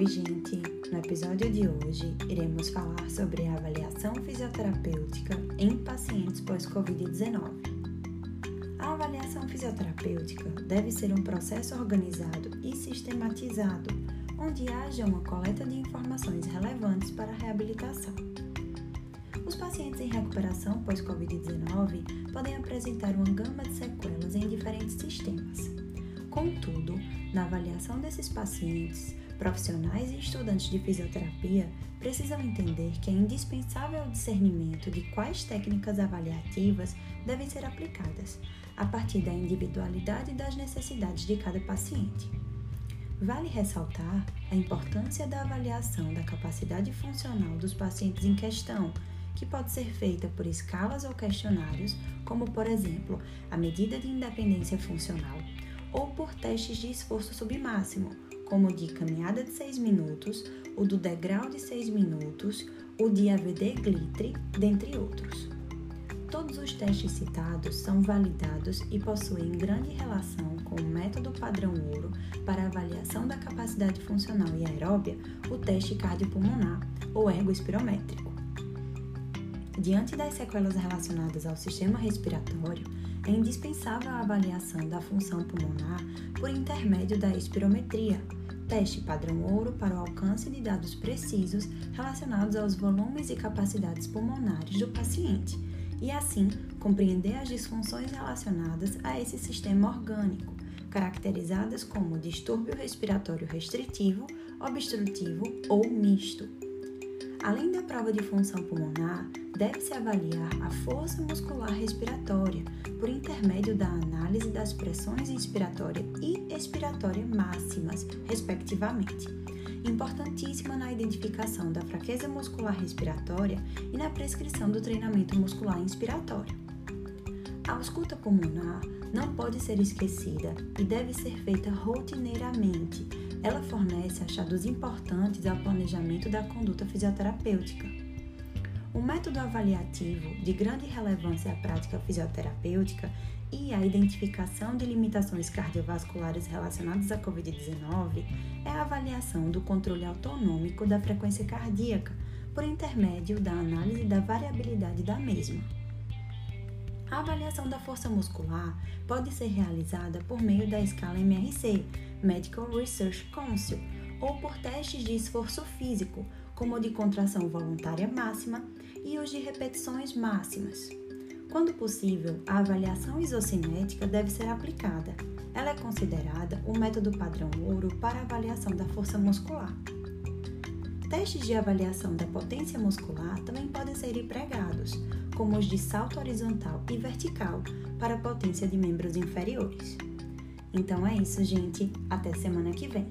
Oi, gente! No episódio de hoje, iremos falar sobre a avaliação fisioterapêutica em pacientes pós-Covid-19. A avaliação fisioterapêutica deve ser um processo organizado e sistematizado, onde haja uma coleta de informações relevantes para a reabilitação. Os pacientes em recuperação pós-Covid-19 podem apresentar uma gama de sequelas em diferentes sistemas. Contudo, na avaliação desses pacientes, profissionais e estudantes de fisioterapia precisam entender que é indispensável o discernimento de quais técnicas avaliativas devem ser aplicadas, a partir da individualidade e das necessidades de cada paciente. Vale ressaltar a importância da avaliação da capacidade funcional dos pacientes em questão, que pode ser feita por escalas ou questionários, como por exemplo a medida de independência funcional, ou por testes de esforço submáximo, como o de caminhada de 6 minutos, o do degrau de 6 minutos, o de AVD Glitre, dentre outros. Todos os testes citados são validados e possuem grande relação com o método padrão ouro para avaliação da capacidade funcional e aeróbia, o teste cardiopulmonar ou ergoespirométrico. Diante das sequelas relacionadas ao sistema respiratório, é indispensável a avaliação da função pulmonar por intermédio da espirometria, teste padrão ouro para o alcance de dados precisos relacionados aos volumes e capacidades pulmonares do paciente, e assim compreender as disfunções relacionadas a esse sistema orgânico, caracterizadas como distúrbio respiratório restritivo, obstrutivo ou misto. Além da prova de função pulmonar, deve-se avaliar a força muscular respiratória por intermédio da análise das pressões inspiratória e expiratória máximas, respectivamente. Importantíssima na identificação da fraqueza muscular respiratória e na prescrição do treinamento muscular inspiratório. A ausculta pulmonar não pode ser esquecida e deve ser feita rotineiramente ela fornece achados importantes ao planejamento da conduta fisioterapêutica. Um método avaliativo de grande relevância à prática fisioterapêutica e à identificação de limitações cardiovasculares relacionadas à Covid-19 é a avaliação do controle autonômico da frequência cardíaca por intermédio da análise da variabilidade da mesma. A avaliação da força muscular pode ser realizada por meio da escala MRC, Medical Research Council, ou por testes de esforço físico, como o de contração voluntária máxima e os de repetições máximas. Quando possível, a avaliação isocinética deve ser aplicada. Ela é considerada o método padrão ouro para avaliação da força muscular. Testes de avaliação da potência muscular também podem ser empregados, como os de salto horizontal e vertical para a potência de membros inferiores. Então é isso, gente. Até semana que vem.